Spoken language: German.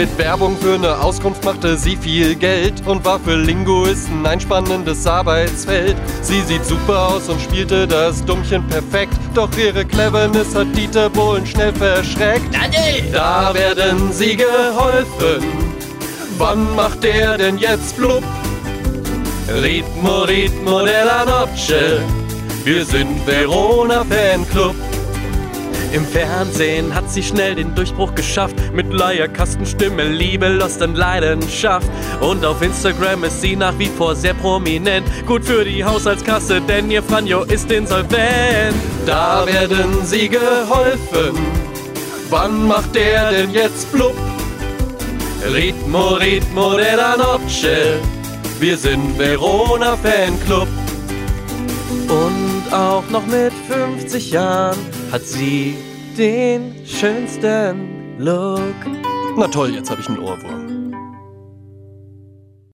Mit Werbung für eine Auskunft machte sie viel Geld und war für Linguisten ein spannendes Arbeitsfeld. Sie sieht super aus und spielte das Dummchen perfekt, doch ihre Cleverness hat Dieter Bohlen schnell verschreckt. Da werden sie geholfen. Wann macht der denn jetzt flupp? Ritmo, Ritmo della Noche. Wir sind Verona Fanclub. Im Fernsehen hat sie schnell den Durchbruch geschafft. Mit Leierkastenstimme, Liebe, Lust und Leidenschaft. Und auf Instagram ist sie nach wie vor sehr prominent. Gut für die Haushaltskasse, denn ihr Franjo ist insolvent. Da werden sie geholfen. Wann macht der denn jetzt blub? Ritmo, Ritmo della Noche. Wir sind Verona Fanclub. Und auch noch mit 50 Jahren hat sie den schönsten Look. Na toll, jetzt habe ich einen Ohrwurm.